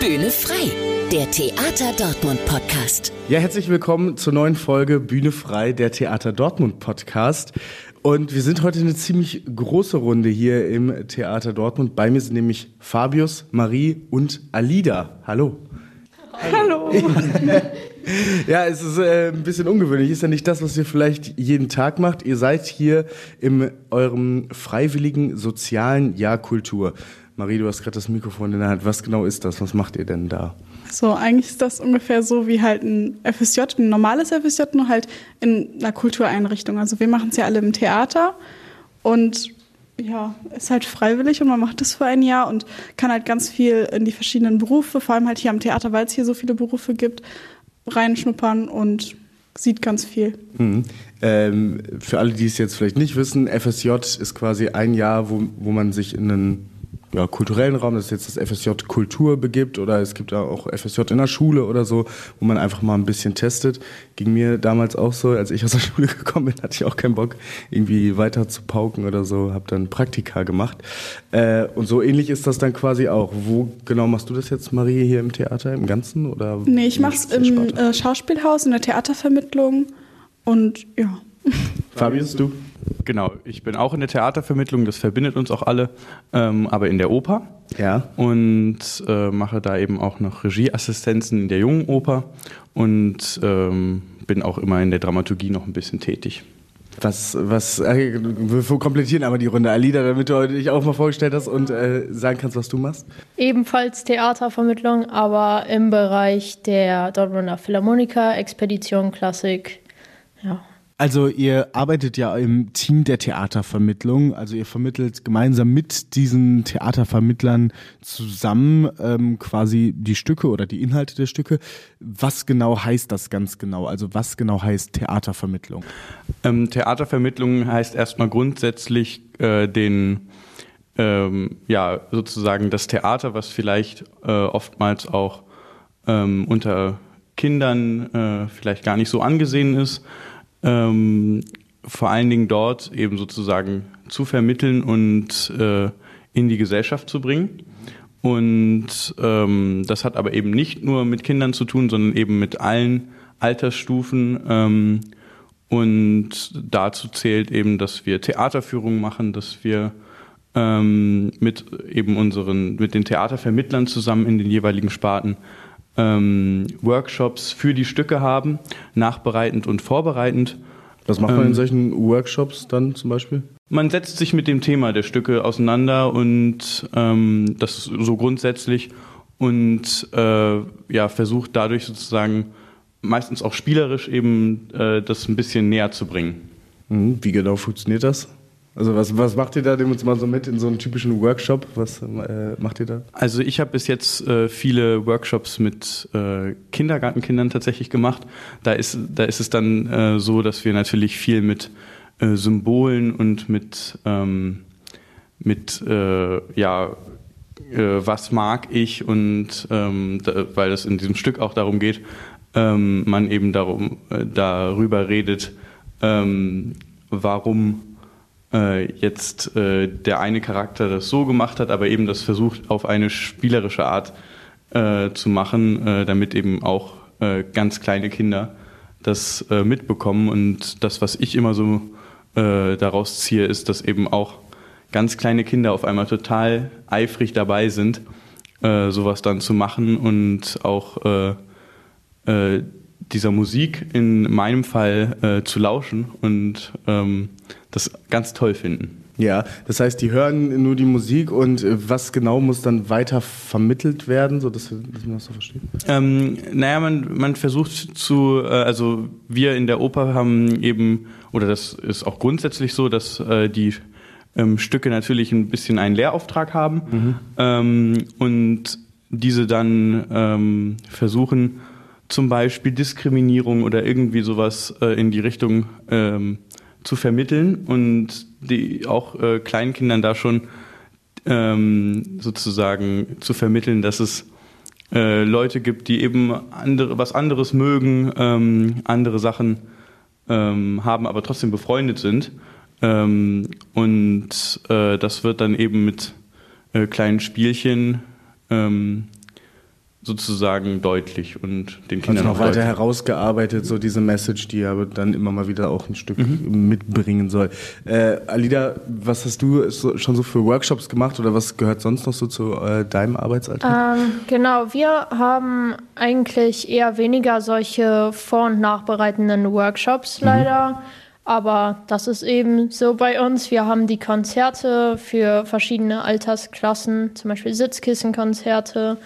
Bühne frei, der Theater Dortmund Podcast. Ja, herzlich willkommen zur neuen Folge Bühne frei, der Theater Dortmund Podcast. Und wir sind heute eine ziemlich große Runde hier im Theater Dortmund. Bei mir sind nämlich Fabius, Marie und Alida. Hallo. Hallo. Ja, es ist äh, ein bisschen ungewöhnlich. Ist ja nicht das, was ihr vielleicht jeden Tag macht. Ihr seid hier in eurem freiwilligen sozialen Jahr Kultur. Marie, du hast gerade das Mikrofon in der Hand. Was genau ist das? Was macht ihr denn da? So, eigentlich ist das ungefähr so wie halt ein FSJ, ein normales FSJ, nur halt in einer Kultureinrichtung. Also wir machen es ja alle im Theater und ja, ist halt freiwillig und man macht das für ein Jahr und kann halt ganz viel in die verschiedenen Berufe, vor allem halt hier am Theater, weil es hier so viele Berufe gibt, reinschnuppern und sieht ganz viel. Mhm. Ähm, für alle, die es jetzt vielleicht nicht wissen, FSJ ist quasi ein Jahr, wo, wo man sich in einen ja, kulturellen Raum, das ist jetzt das FSJ Kultur begibt oder es gibt auch FSJ in der Schule oder so, wo man einfach mal ein bisschen testet. Ging mir damals auch so, als ich aus der Schule gekommen bin, hatte ich auch keinen Bock, irgendwie weiter zu pauken oder so, habe dann Praktika gemacht. Äh, und so ähnlich ist das dann quasi auch. Wo genau machst du das jetzt, Marie, hier im Theater, im Ganzen? Oder nee, ich mache es im äh, Schauspielhaus, in der Theatervermittlung und ja. Fabius, du? Genau, ich bin auch in der Theatervermittlung, das verbindet uns auch alle, ähm, aber in der Oper. Ja. Und äh, mache da eben auch noch Regieassistenzen in der Jungen Oper und ähm, bin auch immer in der Dramaturgie noch ein bisschen tätig. Was, was, äh, wir komplettieren aber die Runde. Alida, damit du heute dich auch mal vorgestellt hast und äh, sagen kannst, was du machst. Ebenfalls Theatervermittlung, aber im Bereich der Dortmunder Philharmoniker, Expedition, Klassik, ja. Also ihr arbeitet ja im Team der Theatervermittlung, also ihr vermittelt gemeinsam mit diesen Theatervermittlern zusammen ähm, quasi die Stücke oder die Inhalte der Stücke. Was genau heißt das ganz genau? Also was genau heißt Theatervermittlung? Ähm, Theatervermittlung heißt erstmal grundsätzlich äh, den ähm, ja sozusagen das Theater, was vielleicht äh, oftmals auch ähm, unter Kindern äh, vielleicht gar nicht so angesehen ist ähm, vor allen Dingen dort eben sozusagen zu vermitteln und äh, in die Gesellschaft zu bringen. Und ähm, das hat aber eben nicht nur mit Kindern zu tun, sondern eben mit allen Altersstufen. Ähm, und dazu zählt eben, dass wir Theaterführungen machen, dass wir ähm, mit eben unseren, mit den Theatervermittlern zusammen in den jeweiligen Sparten ähm, Workshops für die Stücke haben, nachbereitend und vorbereitend. Was macht man in ähm, solchen Workshops dann zum Beispiel? Man setzt sich mit dem Thema der Stücke auseinander und ähm, das ist so grundsätzlich und äh, ja, versucht dadurch sozusagen meistens auch spielerisch eben äh, das ein bisschen näher zu bringen. Mhm. Wie genau funktioniert das? Also was, was macht ihr da? Nehmen uns mal so mit in so einen typischen Workshop. Was äh, macht ihr da? Also ich habe bis jetzt äh, viele Workshops mit äh, Kindergartenkindern tatsächlich gemacht. Da ist, da ist es dann äh, so, dass wir natürlich viel mit äh, Symbolen und mit, ähm, mit äh, ja, was mag ich und ähm, da, weil es in diesem Stück auch darum geht, ähm, man eben darum, darüber redet, ähm, warum äh, jetzt äh, der eine Charakter das so gemacht hat, aber eben das versucht auf eine spielerische Art äh, zu machen, äh, damit eben auch äh, ganz kleine Kinder das äh, mitbekommen. Und das, was ich immer so daraus ziehe, ist, dass eben auch ganz kleine Kinder auf einmal total eifrig dabei sind, sowas dann zu machen und auch dieser Musik in meinem Fall zu lauschen und ähm, das ganz toll finden. Ja, das heißt, die hören nur die Musik und äh, was genau muss dann weiter vermittelt werden, so dass, dass man das so versteht? Ähm, naja, man, man versucht zu, äh, also wir in der Oper haben eben, oder das ist auch grundsätzlich so, dass äh, die ähm, Stücke natürlich ein bisschen einen Lehrauftrag haben mhm. ähm, und diese dann ähm, versuchen, zum Beispiel Diskriminierung oder irgendwie sowas äh, in die Richtung ähm, zu vermitteln und die auch äh, Kleinkindern da schon ähm, sozusagen zu vermitteln, dass es äh, Leute gibt, die eben andere, was anderes mögen, ähm, andere Sachen ähm, haben, aber trotzdem befreundet sind. Ähm, und äh, das wird dann eben mit äh, kleinen Spielchen ähm, sozusagen deutlich und den Also Kindern noch auch weiter deutlich. herausgearbeitet, so diese Message, die aber dann immer mal wieder auch ein Stück mitbringen soll. Äh, Alida, was hast du so, schon so für Workshops gemacht oder was gehört sonst noch so zu äh, deinem Arbeitsalltag? Ähm, genau, wir haben eigentlich eher weniger solche vor- und nachbereitenden Workshops leider. Aber das ist eben so bei uns. Wir haben die Konzerte für verschiedene Altersklassen, zum Beispiel Sitzkissenkonzerte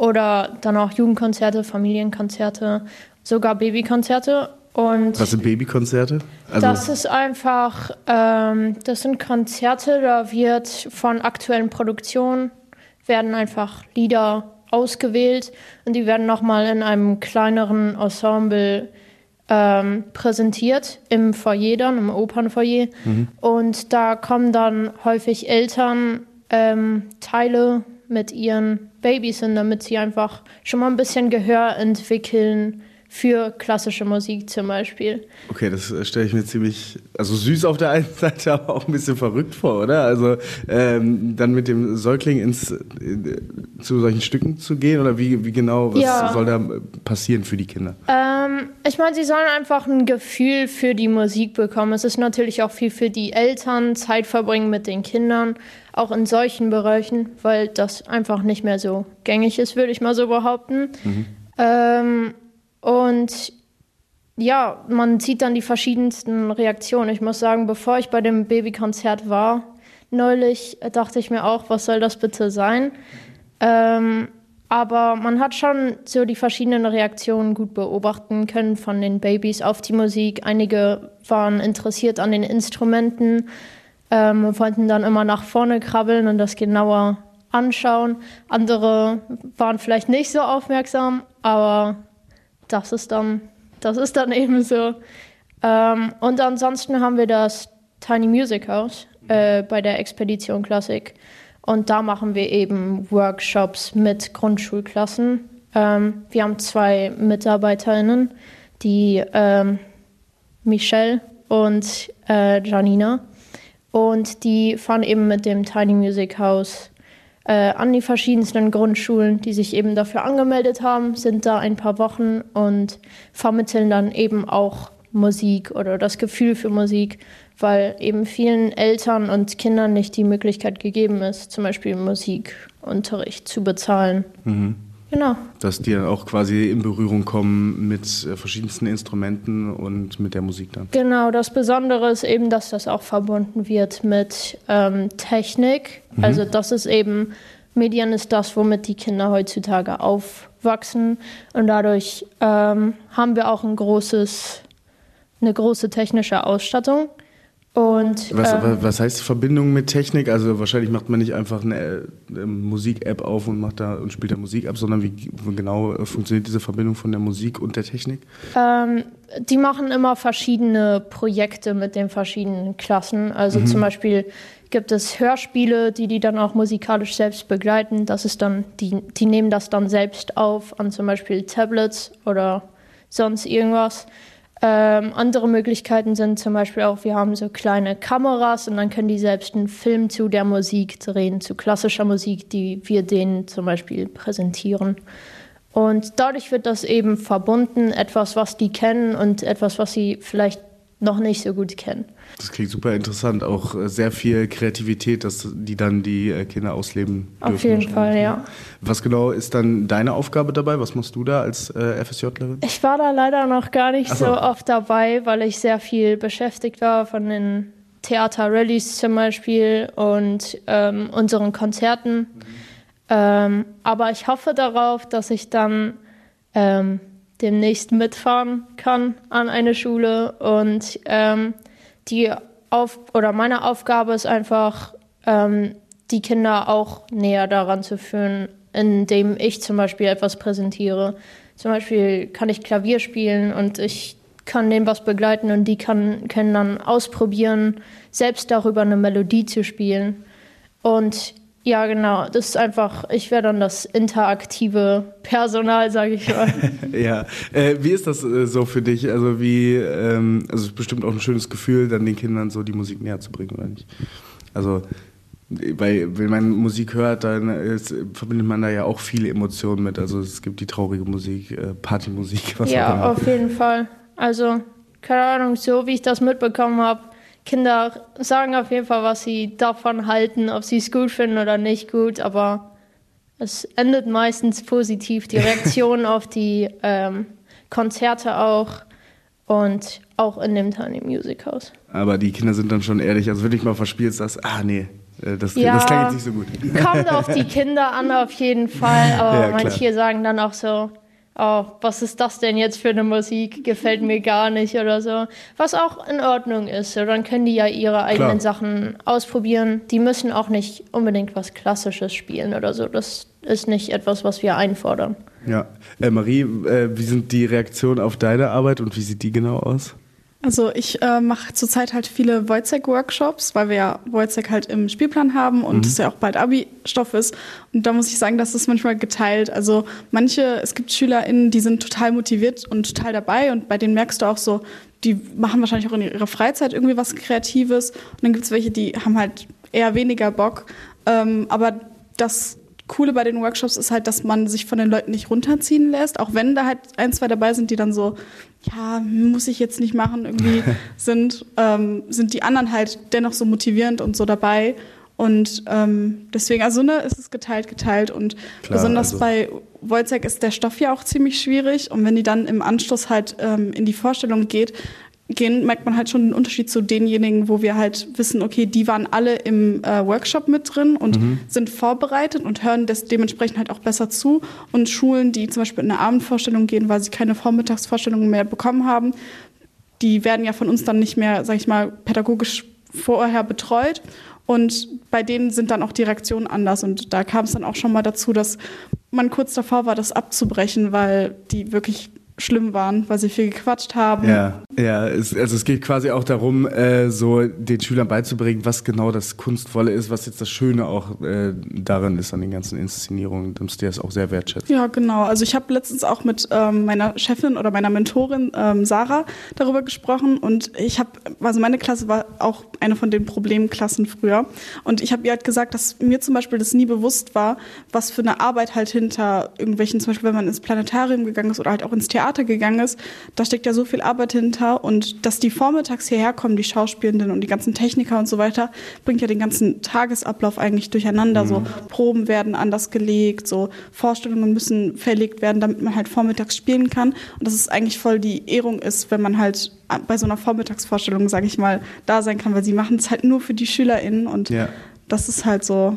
oder dann auch Jugendkonzerte, Familienkonzerte, sogar Babykonzerte. Und Was sind Babykonzerte? Also, das ist einfach, ähm, das sind Konzerte, da wird von aktuellen Produktionen werden einfach Lieder ausgewählt und die werden nochmal in einem kleineren Ensemble ähm, präsentiert im Foyer dann, im Opernfoyer. Und da kommen dann häufig Eltern ähm, Teile mit ihren Babys hin, damit sie einfach schon mal ein bisschen Gehör entwickeln für klassische Musik zum Beispiel. okay, das äh, stelle ich mir ziemlich, also süß auf der einen Seite, aber auch ein bisschen verrückt vor, oder? Also ähm, dann mit dem Säugling ins, äh, zu solchen Stücken zu gehen oder wie, wie genau, was Ja. soll da äh, passieren für die Kinder? Ähm, ich meine, sie sollen einfach ein Gefühl für die Musik bekommen. Es ist natürlich auch viel für die Eltern, Zeit verbringen mit den Kindern, auch in solchen Bereichen, weil das einfach nicht mehr so gängig ist, würde ich mal so behaupten. Ähm, und ja, man sieht dann die verschiedensten Reaktionen. Ich muss sagen, bevor ich bei dem Babykonzert war, neulich äh, dachte ich mir auch, was soll das bitte sein? Ähm, aber man hat schon so die verschiedenen Reaktionen gut beobachten können von den Babys auf die Musik. Einige waren interessiert an den Instrumenten, ähm, wollten dann immer nach vorne krabbeln und das genauer anschauen. Andere waren vielleicht nicht so aufmerksam, aber das ist dann, das ist dann eben so. Ähm, und ansonsten haben wir das Tiny Music House äh, bei der Expedition Klassik. Und da machen wir eben Workshops mit Grundschulklassen. Ähm, wir haben zwei MitarbeiterInnen, die ähm, Michelle und äh, Janina. Und die fahren eben mit dem Tiny Music House äh, an die verschiedensten Grundschulen, die sich eben dafür angemeldet haben, sind da ein paar Wochen und vermitteln dann eben auch Musik oder das Gefühl für Musik, weil eben vielen Eltern und Kindern nicht die Möglichkeit gegeben ist, zum Beispiel Musikunterricht zu bezahlen. Genau. Dass die dann auch quasi in Berührung kommen mit äh, verschiedensten Instrumenten und mit der Musik dann. Genau, das Besondere ist eben, dass das auch verbunden wird mit ähm, Technik. Also das ist eben, Medien ist das, womit die Kinder heutzutage aufwachsen. Und dadurch ähm, haben wir auch ein großes, eine große technische Ausstattung. Und Was, ähm, was heißt Verbindung mit Technik? Also wahrscheinlich macht man nicht einfach eine äh, Musik-App auf und macht da und spielt da Musik ab, sondern wie, genau äh, funktioniert diese Verbindung von der Musik und der Technik? Ähm, die machen immer verschiedene Projekte mit den verschiedenen Klassen. Also zum Beispiel gibt es Hörspiele, die die dann auch musikalisch selbst begleiten. Das ist dann, die, die nehmen das dann selbst auf an zum Beispiel Tablets oder sonst irgendwas. Ähm, andere Möglichkeiten sind zum Beispiel auch, wir haben so kleine Kameras und dann können die selbst einen Film zu der Musik drehen, zu klassischer Musik, die wir denen zum Beispiel präsentieren. Und dadurch wird das eben verbunden, etwas, was die kennen und etwas, was sie vielleicht noch nicht so gut kennen. Das klingt super interessant. Auch äh, sehr viel Kreativität, dass die dann die äh, Kinder ausleben dürfen. Auf jeden Fall, ne? ja. Was genau ist dann deine Aufgabe dabei? Was machst du da als äh, FSJlerin? Ich war da leider noch gar nicht so. so oft dabei, weil ich sehr viel beschäftigt war von den Theater-Rallies zum Beispiel und ähm, unseren Konzerten. Ähm, aber ich hoffe darauf, dass ich dann ähm, demnächst mitfahren kann an eine Schule und ähm, die auf oder meine Aufgabe ist einfach, ähm, die Kinder auch näher daran zu führen, indem ich zum Beispiel etwas präsentiere. Zum Beispiel kann ich Klavier spielen und ich kann denen was begleiten und die kann, können dann ausprobieren, selbst darüber eine Melodie zu spielen. Und ja, genau, das ist einfach, ich wäre dann das interaktive Personal, sage ich mal. Ja, äh, wie ist das äh, so für dich? Also wie, ähm, also es ist bestimmt auch ein schönes Gefühl, dann den Kindern so die Musik näher zu bringen, oder nicht? Also weil wenn man Musik hört, dann ist, verbindet man da ja auch viele Emotionen mit. Also es gibt die traurige Musik, äh, Partymusik, was auch immer. Ja, auf jeden Fall. Also, keine Ahnung, so wie ich das mitbekommen habe, Kinder sagen auf jeden Fall, was sie davon halten, ob sie es gut finden oder nicht gut, aber es endet meistens positiv, die Reaktion auf die ähm, Konzerte auch und auch in dem Tiny Music House. Aber die Kinder sind dann schon ehrlich, also wenn ich mal verspielst, das, ah nee, äh, das, Ja. das klingt jetzt nicht so gut. Kommt auf die Kinder an, auf jeden Fall. Aber Ja, manche sagen dann auch so, oh, was ist das denn jetzt für eine Musik? Gefällt mir gar nicht oder so. Was auch in Ordnung ist. So, dann können die ja ihre eigenen Klar. Sachen ausprobieren. Die müssen auch nicht unbedingt was Klassisches spielen oder so. Das ist nicht etwas, was wir einfordern. Ja. Äh, Marie, äh, wie sind die Reaktionen auf deine Arbeit und wie sieht die genau aus? Also ich äh, mache zurzeit halt viele Wojciech-Workshops, weil wir ja Wojciech halt im Spielplan haben und es ja auch bald Abi-Stoff ist. Und da muss ich sagen, das ist manchmal geteilt. Also manche, es gibt SchülerInnen, die sind total motiviert und total dabei und bei denen merkst du auch so, die machen wahrscheinlich auch in ihrer Freizeit irgendwie was Kreatives. Und dann gibt es welche, die haben halt eher weniger Bock. Ähm, aber das Coole bei den Workshops ist halt, dass man sich von den Leuten nicht runterziehen lässt, auch wenn da halt ein, zwei dabei sind, die dann so, ja, muss ich jetzt nicht machen, irgendwie sind, ähm, sind die anderen halt dennoch so motivierend und so dabei. Und ähm, deswegen, also ne, ist es geteilt, geteilt. Und Klar, besonders also- bei Wojciech ist der Stoff ja auch ziemlich schwierig. Und wenn die dann im Anschluss halt ähm, in die Vorstellung geht, gehen, merkt man halt schon den Unterschied zu denjenigen, wo wir halt wissen, okay, die waren alle im äh, Workshop mit drin und sind vorbereitet und hören des, dementsprechend halt auch besser zu. Und Schulen, die zum Beispiel in eine Abendvorstellung gehen, weil sie keine Vormittagsvorstellungen mehr bekommen haben, die werden ja von uns dann nicht mehr, sag ich mal, pädagogisch vorher betreut. Und bei denen sind dann auch die Reaktionen anders. Und da kam es dann auch schon mal dazu, dass man kurz davor war, das abzubrechen, weil die wirklich schlimm waren, weil sie viel gequatscht haben. Ja, ja es, also es geht quasi auch darum, äh, so den Schülern beizubringen, was genau das Kunstvolle ist, was jetzt das Schöne auch äh, darin ist an den ganzen Inszenierungen, dass die das auch sehr wertschätzen. Ja, genau. Also ich habe letztens auch mit ähm, meiner Chefin oder meiner Mentorin ähm, Sarah darüber gesprochen und ich habe, also meine Klasse war auch eine von den Problemklassen früher und ich habe ihr halt gesagt, dass mir zum Beispiel das nie bewusst war, was für eine Arbeit halt hinter irgendwelchen, zum Beispiel wenn man ins Planetarium gegangen ist oder halt auch ins Theater gegangen ist, da steckt ja so viel Arbeit hinter und dass die vormittags hierher kommen, die Schauspielenden und die ganzen Techniker und so weiter, bringt ja den ganzen Tagesablauf eigentlich durcheinander. So Proben werden anders gelegt, so Vorstellungen müssen verlegt werden, damit man halt vormittags spielen kann. Und dass es eigentlich voll die Ehrung ist, wenn man halt bei so einer Vormittagsvorstellung, sage ich mal, da sein kann, weil sie machen es halt nur für die SchülerInnen und Ja. das ist halt so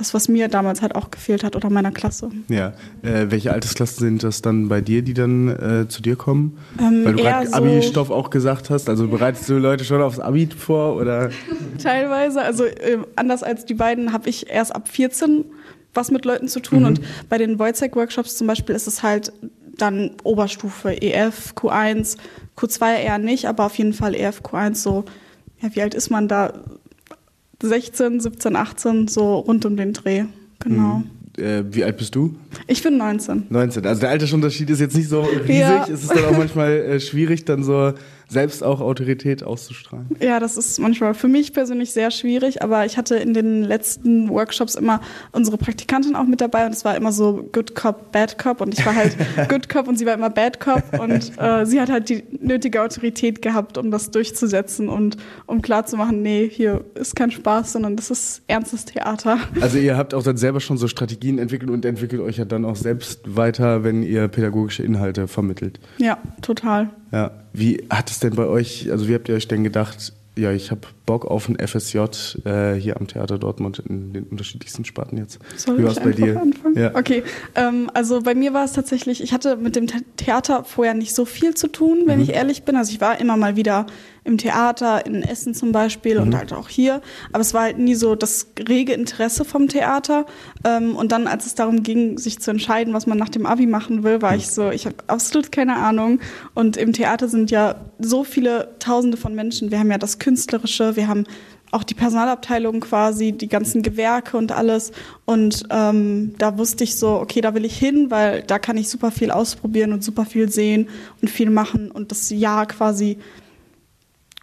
das, was mir damals halt auch gefehlt hat oder meiner Klasse. Ja. Äh, welche Altersklassen sind das dann bei dir, die dann äh, zu dir kommen? Ähm, Weil du gerade so- Abi-Stoff auch gesagt hast. Also bereitest du Leute schon aufs Abi vor oder? Teilweise, also äh, anders als die beiden habe ich erst ab 14 was mit Leuten zu tun. Und bei den Wojciech-Workshops zum Beispiel ist es halt dann Oberstufe, EF, Q1, Q2 eher nicht, aber auf jeden Fall EF, Q1 so, ja, wie alt ist man da? 16, 17, 18, so rund um den Dreh. Genau. Äh, wie alt bist du? Ich bin 19. 19. Also der Altersunterschied ist jetzt nicht so riesig. Ja. Es ist dann auch manchmal äh, schwierig, dann so selbst auch Autorität auszustrahlen. Ja, das ist manchmal für mich persönlich sehr schwierig, aber ich hatte in den letzten Workshops immer unsere Praktikantin auch mit dabei und es war immer so Good Cop, Bad Cop und ich war halt Good Cop und sie war immer Bad Cop und äh, sie hat halt die nötige Autorität gehabt, um das durchzusetzen und um klarzumachen, nee, hier ist kein Spaß, sondern das ist ernstes Theater. Also ihr habt auch dann selber schon so Strategien entwickelt und entwickelt euch ja dann auch selbst weiter, wenn ihr pädagogische Inhalte vermittelt. Ja, total. Ja. Wie hat es denn bei euch, also wie habt ihr euch denn gedacht, ja, ich habe Bock auf ein FSJ äh, hier am Theater Dortmund in den unterschiedlichsten Sparten jetzt. Soll wie ich war's bei dir? anfangen? Ja. Okay, ähm, also bei mir war es tatsächlich, ich hatte mit dem The- Theater vorher nicht so viel zu tun, wenn ich ehrlich bin. Also ich war immer mal wieder im Theater, in Essen zum Beispiel und halt auch hier. Aber es war halt nie so das rege Interesse vom Theater. Ähm, und dann, als es darum ging, sich zu entscheiden, was man nach dem Abi machen will, war ich so, ich habe absolut keine Ahnung. Und im Theater sind ja so viele Tausende von Menschen. Wir haben ja das Künstlerische, wir haben auch die Personalabteilung quasi, die ganzen Gewerke und alles. Und ähm, da wusste ich so, okay, da will ich hin, weil da kann ich super viel ausprobieren und super viel sehen und viel machen und das Jahr quasi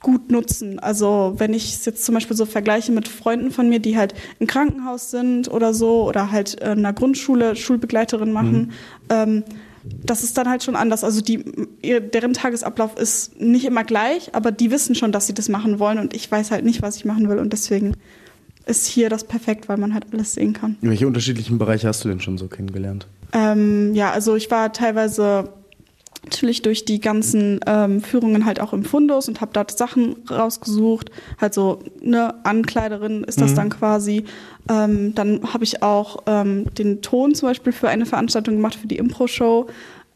gut nutzen. Also wenn ich es jetzt zum Beispiel so vergleiche mit Freunden von mir, die halt im Krankenhaus sind oder so oder halt in einer Grundschule Schulbegleiterin machen, mhm. ähm, das ist dann halt schon anders. Also die, deren Tagesablauf ist nicht immer gleich, aber die wissen schon, dass sie das machen wollen und ich weiß halt nicht, was ich machen will und deswegen ist hier das perfekt, weil man halt alles sehen kann. welche unterschiedlichen Bereiche hast du denn schon so kennengelernt? Ähm, ja, also ich war teilweise natürlich durch die ganzen ähm, Führungen halt auch im Fundus und habe dort Sachen rausgesucht. Halt so eine Ankleiderin ist das mhm. dann quasi. Ähm, dann habe ich auch ähm, den Ton zum Beispiel für eine Veranstaltung gemacht für die Impro-Show.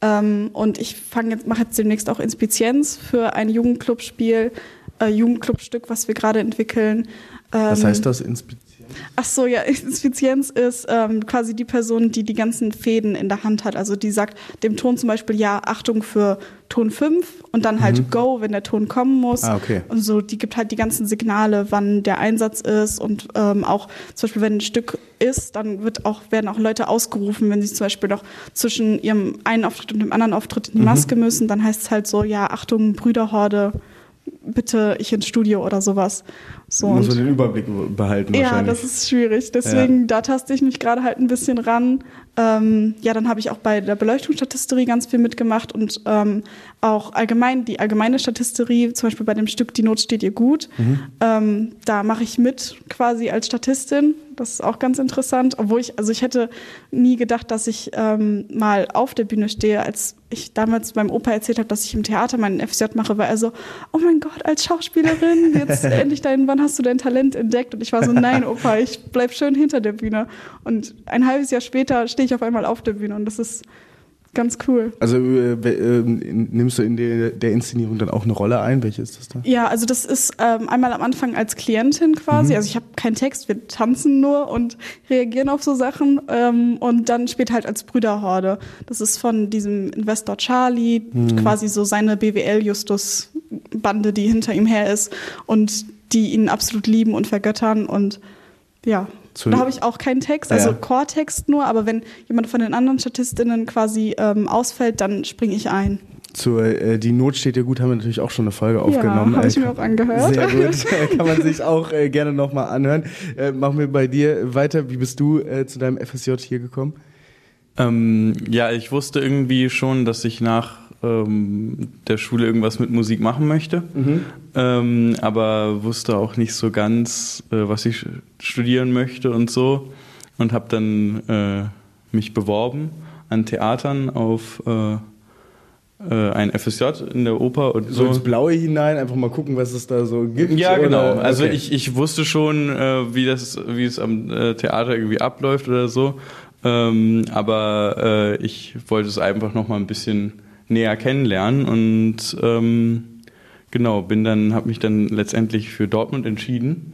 Ähm, und ich fange jetzt mache jetzt demnächst auch Inspizienz für ein Jugendclubspiel, äh, Jugendclubstück, was wir gerade entwickeln. was heißt ähm, das Inspizienz? Ach so, ja, Inspizienz ist ähm, quasi die Person, die die ganzen Fäden in der Hand hat. Also die sagt dem Ton zum Beispiel, ja, Achtung für Ton 5 und dann halt mhm. Go, wenn der Ton kommen muss. Ah, okay. Und so, die gibt halt die ganzen Signale, wann der Einsatz ist und ähm, auch zum Beispiel, wenn ein Stück ist, dann wird auch, werden auch Leute ausgerufen, wenn sie zum Beispiel noch zwischen ihrem einen Auftritt und dem anderen Auftritt in die mhm. Maske müssen, dann heißt es halt so, ja, Achtung, Brüderhorde, bitte ich ins Studio oder sowas. So, Muss man den Überblick behalten Ja, das ist schwierig. Deswegen, ja. da taste ich mich gerade halt ein bisschen ran. Ähm, ja, dann habe ich auch bei der Beleuchtungsstatisterie ganz viel mitgemacht und ähm, auch allgemein die allgemeine Statisterie, zum Beispiel bei dem Stück Die Not steht ihr gut. Mhm. Ähm, da mache ich mit quasi als Statistin. Das ist auch ganz interessant. Obwohl ich, also ich hätte nie gedacht, dass ich ähm, mal auf der Bühne stehe. Als ich damals meinem Opa erzählt habe, dass ich im Theater meinen FSJ mache, war er so, oh mein Gott, als Schauspielerin, jetzt endlich dein, wann hast du dein Talent entdeckt? Und ich war so, nein, Opa, ich bleib schön hinter der Bühne. Und ein halbes Jahr später stehe ich auf einmal auf der Bühne und das ist ganz cool. Also äh, äh, nimmst du in der, der, Inszenierung dann auch eine Rolle ein? Welche ist das da? Ja, also das ist ähm, einmal am Anfang als Klientin quasi. Mhm. Also ich habe keinen Text, wir tanzen nur und reagieren auf so Sachen. Ähm, und dann später halt als Brüderhorde. Das ist von diesem Investor Charlie, mhm. quasi so seine BWL-Justus-Bande, die hinter ihm her ist und die ihn absolut lieben und vergöttern und ja, zu da habe ich auch keinen Text, also ja. Core-Text nur, aber wenn jemand von den anderen Statistinnen quasi ähm, ausfällt, dann springe ich ein. Zur äh, Die Not steht dir gut, haben wir natürlich auch schon eine Folge aufgenommen. Ja, habe ich mir auch angehört. Sehr gut, kann man sich auch äh, gerne nochmal anhören. Äh, machen wir bei dir weiter. Wie bist du äh, zu deinem FSJ hier gekommen? Ähm, ja, ich wusste irgendwie schon, dass ich nach ähm, der Schule irgendwas mit Musik machen möchte, mhm. ähm, aber wusste auch nicht so ganz, äh, was ich studieren möchte und so und habe dann äh, mich beworben an Theatern auf äh, äh ein FSJ in der Oper und so. So ins Blaue hinein, einfach mal gucken, was es da so gibt. Ja, genau. Oder? Also ich, ich wusste schon, äh, wie das, wie es am äh, Theater irgendwie abläuft oder so. Ähm, aber ich wollte es einfach noch mal ein bisschen näher kennenlernen und ähm, genau bin dann habe mich dann letztendlich für Dortmund entschieden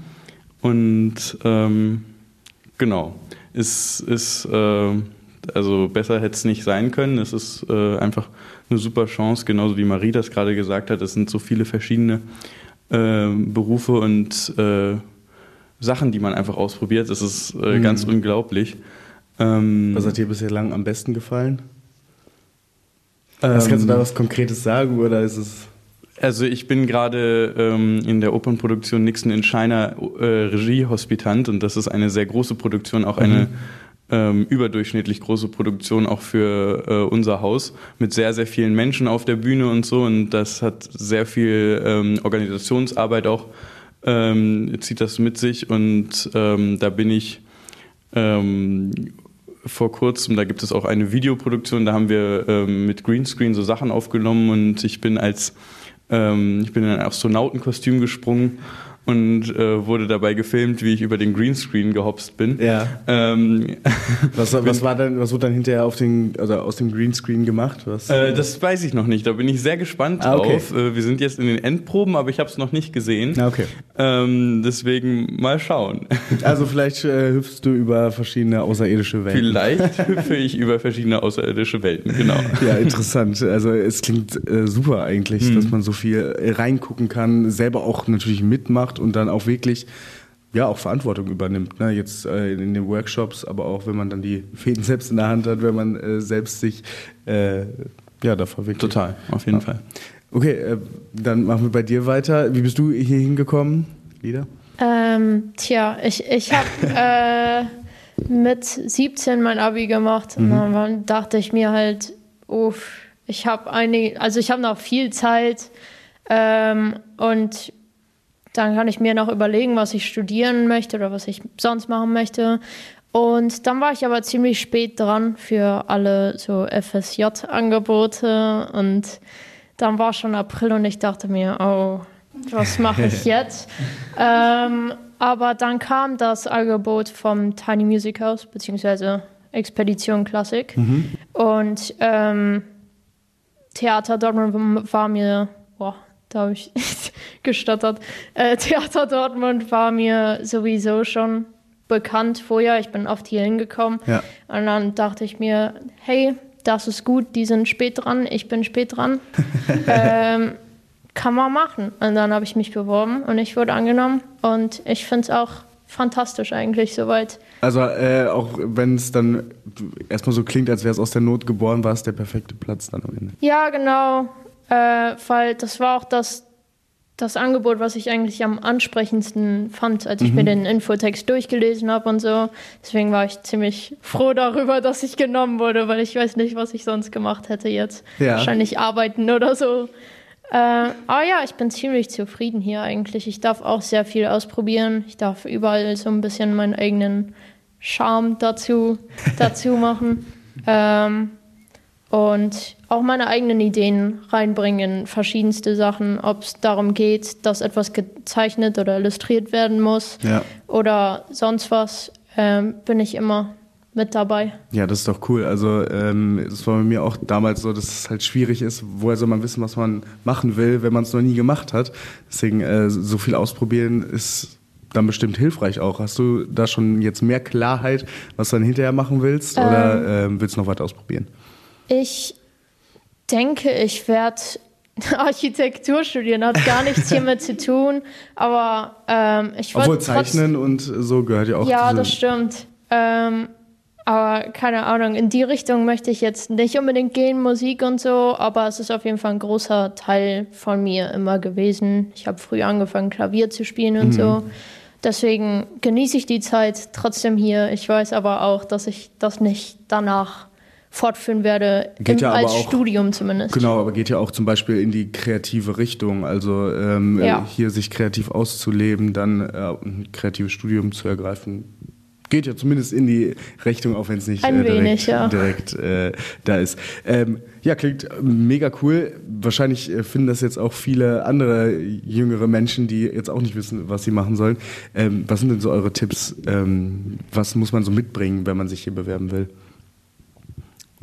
und ähm, genau ist ist äh, also besser hätte es nicht sein können. Es ist äh, einfach eine super Chance, genauso wie Marie das gerade gesagt hat. Es sind so viele verschiedene äh, Berufe und äh, Sachen, die man einfach ausprobiert. Es ist äh, mhm. ganz unglaublich. Ähm, Was hat dir bisher lang am besten gefallen? Was kannst du da ähm, was Konkretes sagen oder ist es? Also ich bin gerade ähm, in der Opernproduktion Nixon in China äh, Regiehospitant und das ist eine sehr große Produktion, auch eine mhm. ähm, überdurchschnittlich große Produktion auch für äh, unser Haus mit sehr, sehr vielen Menschen auf der Bühne und so und das hat sehr viel ähm, Organisationsarbeit auch, ähm, zieht das mit sich und ähm, da bin ich vor kurzem, da gibt es auch eine Videoproduktion, da haben wir ähm, mit Greenscreen so Sachen aufgenommen und ich bin als ähm, ich bin in ein Astronautenkostüm gesprungen und äh, wurde dabei gefilmt, wie ich über den Greenscreen gehopst bin. Ja. Ähm, was, was war denn, was wurde dann hinterher auf den, also aus dem Greenscreen gemacht? Was? Äh, das weiß ich noch nicht. Da bin ich sehr gespannt ah, okay. drauf. Äh, wir sind jetzt in den Endproben, aber ich habe es noch nicht gesehen. Ah, okay. Ähm, deswegen mal schauen. Also vielleicht äh, hüpfst du über verschiedene außerirdische Welten. Vielleicht hüpfe ich über verschiedene außerirdische Welten, genau. Ja, interessant. Also es klingt äh, super eigentlich, mhm. dass man so viel reingucken kann, selber auch natürlich mitmacht macht und dann auch wirklich ja auch Verantwortung übernimmt. Ne? Jetzt äh, in den Workshops, aber auch wenn man dann die Fäden selbst in der Hand hat, wenn man äh, selbst sich äh, ja davor wirklich. Total, auf jeden ja. Fall. Okay, äh, dann machen wir bei dir weiter. Wie bist du hier hingekommen, Lida? Ähm, tja, ich, ich habe äh, mit 17 mein Abi gemacht und Mhm. dann dachte ich mir halt, uff, ich habe einige, also ich habe noch viel Zeit ähm, und dann kann ich mir noch überlegen, was ich studieren möchte oder was ich sonst machen möchte. Und dann war ich aber ziemlich spät dran für alle so FSJ-Angebote und dann war schon April und ich dachte mir, oh, was mache ich jetzt? ähm, aber dann kam das Angebot vom Tiny Music House, beziehungsweise Expedition Klassik. Und ähm, Theater Dortmund war mir, da habe ich gestottert. Äh, Theater Dortmund war mir sowieso schon bekannt vorher. Ich bin oft hier hingekommen. Ja. Und dann dachte ich mir, hey, das ist gut, die sind spät dran, ich bin spät dran. ähm, kann man machen. Und dann habe ich mich beworben und ich wurde angenommen. Und ich finde es auch fantastisch eigentlich soweit. Also äh, auch wenn es dann erstmal so klingt, als wäre es aus der Not geboren, war es der perfekte Platz dann am Ende. Ja, genau. Äh, weil das war auch das, das Angebot, was ich eigentlich am ansprechendsten fand, als ich mir den Infotext durchgelesen habe und so. Deswegen war ich ziemlich froh darüber, dass ich genommen wurde, weil ich weiß nicht, was ich sonst gemacht hätte jetzt. Ja. Wahrscheinlich arbeiten oder so. Äh, aber ja, ich bin ziemlich zufrieden hier eigentlich. Ich darf auch sehr viel ausprobieren. Ich darf überall so ein bisschen meinen eigenen Charme dazu, dazu machen. Ähm, und auch meine eigenen Ideen reinbringen in verschiedenste Sachen, ob es darum geht, dass etwas gezeichnet oder illustriert werden muss Ja. oder sonst was, ähm, bin ich immer mit dabei. Ja, das ist doch cool. Also ähm, es war bei mir auch damals so, dass es halt schwierig ist. Woher soll man wissen, was man machen will, wenn man es noch nie gemacht hat? Deswegen äh, so viel ausprobieren ist dann bestimmt hilfreich auch. Hast du da schon jetzt mehr Klarheit, was du dann hinterher machen willst? Oder ähm, willst du noch weiter ausprobieren? Ich denke, ich werde Architektur studieren, hat gar nichts hiermit zu tun, aber ähm, ich Obwohl wollte trotz- Zeichnen und so gehört ja auch Ja, das stimmt. Ähm, aber keine Ahnung, in die Richtung möchte ich jetzt nicht unbedingt gehen, Musik und so, aber es ist auf jeden Fall ein großer Teil von mir immer gewesen. Ich habe früh angefangen, Klavier zu spielen und so. Deswegen genieße ich die Zeit trotzdem hier. Ich weiß aber auch, dass ich das nicht danach fortführen werde, Geht im, ja als auch- Studium zumindest. Genau, aber geht ja auch zum Beispiel in die kreative Richtung. Also ähm, Ja. äh, hier sich kreativ auszuleben, dann äh, ein kreatives Studium zu ergreifen. Geht ja zumindest in die Richtung, auch wenn es nicht äh, direkt, wenig, ja. direkt äh, da ist. Ähm, ja, klingt mega cool. Wahrscheinlich äh, finden das jetzt auch viele andere jüngere Menschen, die jetzt auch nicht wissen, was sie machen sollen. Ähm, was sind denn so eure Tipps? Ähm, was muss man so mitbringen, wenn man sich hier bewerben will?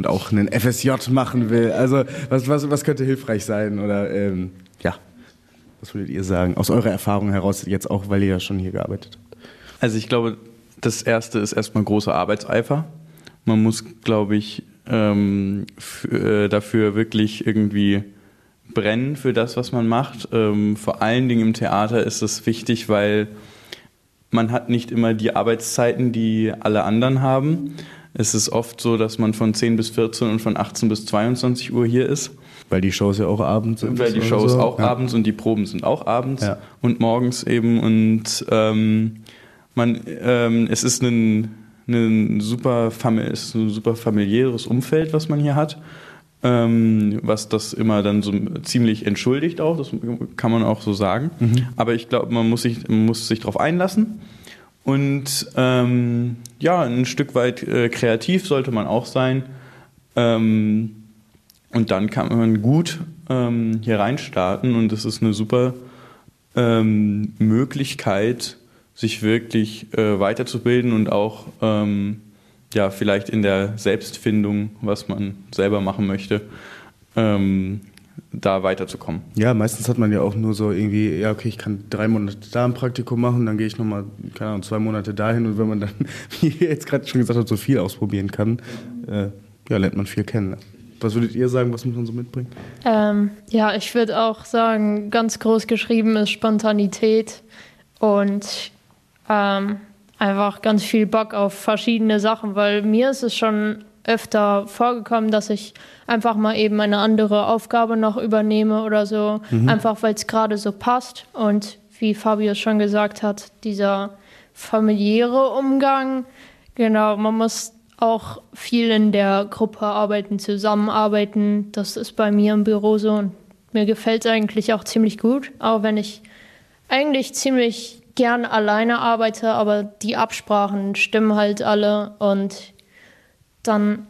Und auch einen FSJ machen will. Also was, was, was könnte hilfreich sein? Oder ähm, ja, was würdet ihr sagen? Aus eurer Erfahrung heraus, jetzt auch, weil ihr ja schon hier gearbeitet habt. Also ich glaube, das erste ist erstmal großer Arbeitseifer. Man muss, glaube ich, ähm, äh, dafür wirklich irgendwie brennen für das, was man macht. Ähm, vor allen Dingen im Theater ist es wichtig, weil man hat nicht immer die Arbeitszeiten, die alle anderen haben. Es ist oft so, dass man von 10 bis 14 und von 18 bis 22 Uhr hier ist. Weil die Shows ja auch abends sind. Weil die Shows so. auch ja. abends und die Proben sind auch abends Ja. und morgens eben. Und ähm, man, ähm, es ist ein, ein, super, es ist ein super familiäres Umfeld, was man hier hat. Ähm, was das immer dann so ziemlich entschuldigt auch, das kann man auch so sagen. Aber ich glaube, man muss sich, man muss sich darauf einlassen. Und ähm, ja, ein Stück weit äh, kreativ sollte man auch sein. Ähm, und dann kann man gut ähm, hier reinstarten und das ist eine super ähm, Möglichkeit, sich wirklich äh, weiterzubilden und auch ähm, ja, vielleicht in der Selbstfindung, was man selber machen möchte, ähm, da weiterzukommen. Ja, meistens hat man ja auch nur so irgendwie, ja, okay, ich kann drei Monate da ein Praktikum machen, dann gehe ich nochmal, keine Ahnung, zwei Monate dahin und wenn man dann, wie ihr jetzt gerade schon gesagt habt, so viel ausprobieren kann, äh, ja, lernt man viel kennen. Was würdet ihr sagen, was muss man so mitbringen? Ähm, ja, ich würde auch sagen, ganz groß geschrieben ist Spontanität und ähm, einfach ganz viel Bock auf verschiedene Sachen, weil mir ist es schon öfter vorgekommen, dass ich einfach mal eben eine andere Aufgabe noch übernehme oder so, einfach weil es gerade so passt. Und wie Fabio schon gesagt hat, dieser familiäre Umgang, genau, man muss auch viel in der Gruppe arbeiten, zusammenarbeiten. Das ist bei mir im Büro so und mir gefällt es eigentlich auch ziemlich gut, auch wenn ich eigentlich ziemlich gern alleine arbeite, aber die Absprachen stimmen halt alle und dann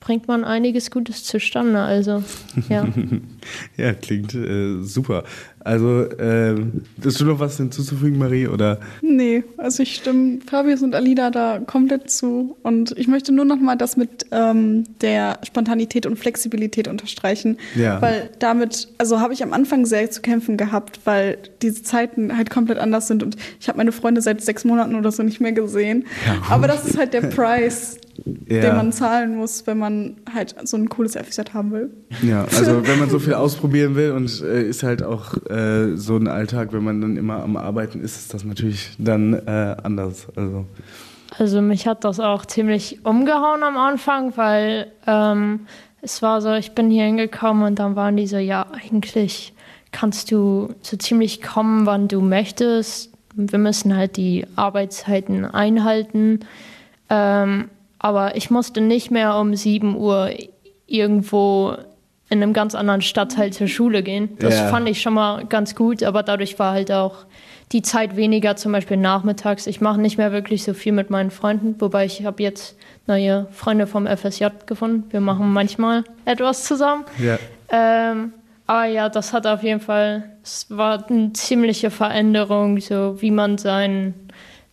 bringt man einiges Gutes zustande. Also, ja. ja, klingt äh, super. Also, ähm, hast du noch was hinzuzufügen, Marie? Oder? Nee, also ich stimme Fabius und Alida da komplett zu. Und ich möchte nur noch mal das mit ähm, der Spontanität und Flexibilität unterstreichen. Ja. Weil damit, also habe ich am Anfang sehr zu kämpfen gehabt, weil diese Zeiten halt komplett anders sind. Und ich habe meine Freunde seit sechs Monaten oder so nicht mehr gesehen. Ja, Aber das ist halt der Preis, Ja. den man zahlen muss, wenn man halt so ein cooles FZ haben will. Ja, also wenn man so viel ausprobieren will und äh, ist halt auch äh, so ein Alltag, wenn man dann immer am Arbeiten ist, ist das natürlich dann äh, anders. Also Also mich hat das auch ziemlich umgehauen am Anfang, weil ähm, es war so, ich bin hier hingekommen und dann waren die so, ja, eigentlich kannst du so ziemlich kommen, wann du möchtest. Wir müssen halt die Arbeitszeiten einhalten. Ähm, aber ich musste nicht mehr um 7 Uhr irgendwo in einem ganz anderen Stadtteil zur Schule gehen. Das Ja. fand ich schon mal ganz gut, aber dadurch war halt auch die Zeit weniger, zum Beispiel nachmittags. Ich mache nicht mehr wirklich so viel mit meinen Freunden, wobei ich habe jetzt neue Freunde vom FSJ gefunden. Wir machen manchmal etwas zusammen. ja. Ähm, aber ja, das hat auf jeden Fall, es war eine ziemliche Veränderung, so wie man seinen,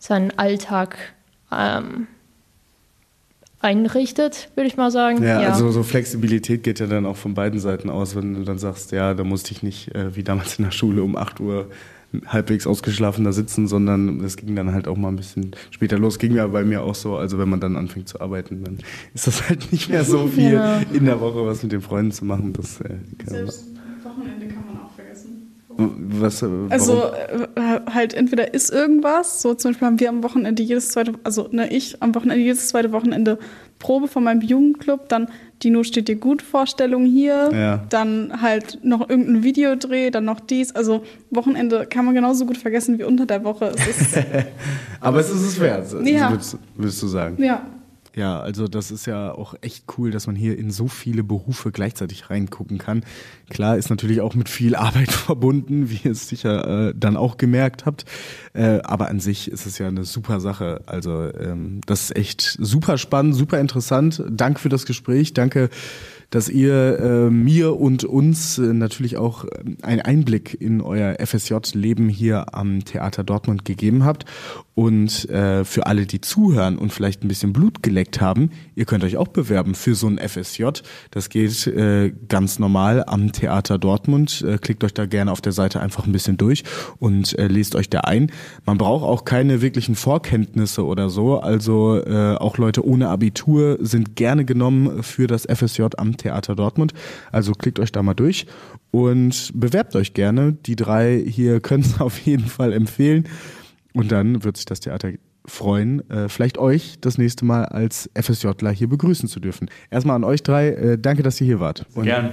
seinen Alltag ähm, einrichtet, würde ich mal sagen. Ja, also so Flexibilität geht ja dann auch von beiden Seiten aus, wenn du dann sagst, ja, da musste ich nicht äh, wie damals in der Schule um 8 Uhr halbwegs ausgeschlafen da sitzen, sondern es ging dann halt auch mal ein bisschen später los. Ging ja bei mir auch so. Also wenn man dann anfängt zu arbeiten, dann ist das halt nicht mehr so viel Ja. in der Woche was mit den Freunden zu machen. Das, äh, kann, was, äh, Also warum? äh, halt entweder ist irgendwas, so zum Beispiel haben wir am Wochenende jedes zweite, also ne, ich am Wochenende jedes zweite Wochenende Probe von meinem Jugendclub, dann Dino steht dir gut Vorstellung hier, Ja. dann halt noch irgendein Videodreh, dann noch dies. Also Wochenende kann man genauso gut vergessen wie unter der Woche. Es ist, Aber es ist es wert, Ja. würdest, würdest du sagen. ja. Ja, also das ist ja auch echt cool, dass man hier in so viele Berufe gleichzeitig reingucken kann. Klar, ist natürlich auch mit viel Arbeit verbunden, wie ihr es sicher äh, dann auch gemerkt habt. Äh, aber an sich ist es ja eine super Sache. Also ähm, das ist echt super spannend, super interessant. Danke für das Gespräch. Danke, dass ihr äh, mir und uns äh, natürlich auch ähm, einen Einblick in euer FSJ-Leben hier am Theater Dortmund gegeben habt. Und äh, für alle, die zuhören und vielleicht ein bisschen Blut geleckt haben, ihr könnt euch auch bewerben für so ein FSJ. Das geht äh, ganz normal am Theater Dortmund. Äh, klickt euch da gerne auf der Seite einfach ein bisschen durch und äh, lest euch da ein. Man braucht auch keine wirklichen Vorkenntnisse oder so. Also äh, auch Leute ohne Abitur sind gerne genommen für das FSJ am Theater Dortmund. Also klickt euch da mal durch und bewerbt euch gerne. Die drei hier können es auf jeden Fall empfehlen. Und dann wird sich das Theater freuen, äh, vielleicht euch das nächste Mal als FSJler hier begrüßen zu dürfen. Erstmal an euch drei, äh, danke, dass ihr hier wart. Und, Gern.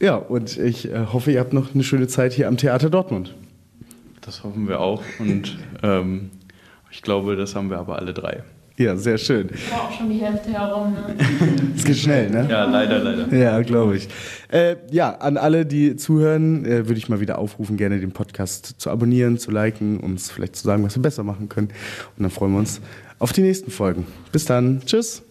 Ja, und ich äh, hoffe, ihr habt noch eine schöne Zeit hier am Theater Dortmund. Das hoffen wir auch. Und ähm, ich glaube, das haben wir aber alle drei. Ja, sehr schön. War auch schon die Hälfte herum. Ne? Es geht schnell, ne? Ja, leider, leider. Ja, glaube ich. Äh, ja, an alle, die zuhören, äh, würde ich mal wieder aufrufen, gerne den Podcast zu abonnieren, zu liken, uns vielleicht zu sagen, was wir besser machen können. Und dann freuen wir uns auf die nächsten Folgen. Bis dann. Tschüss.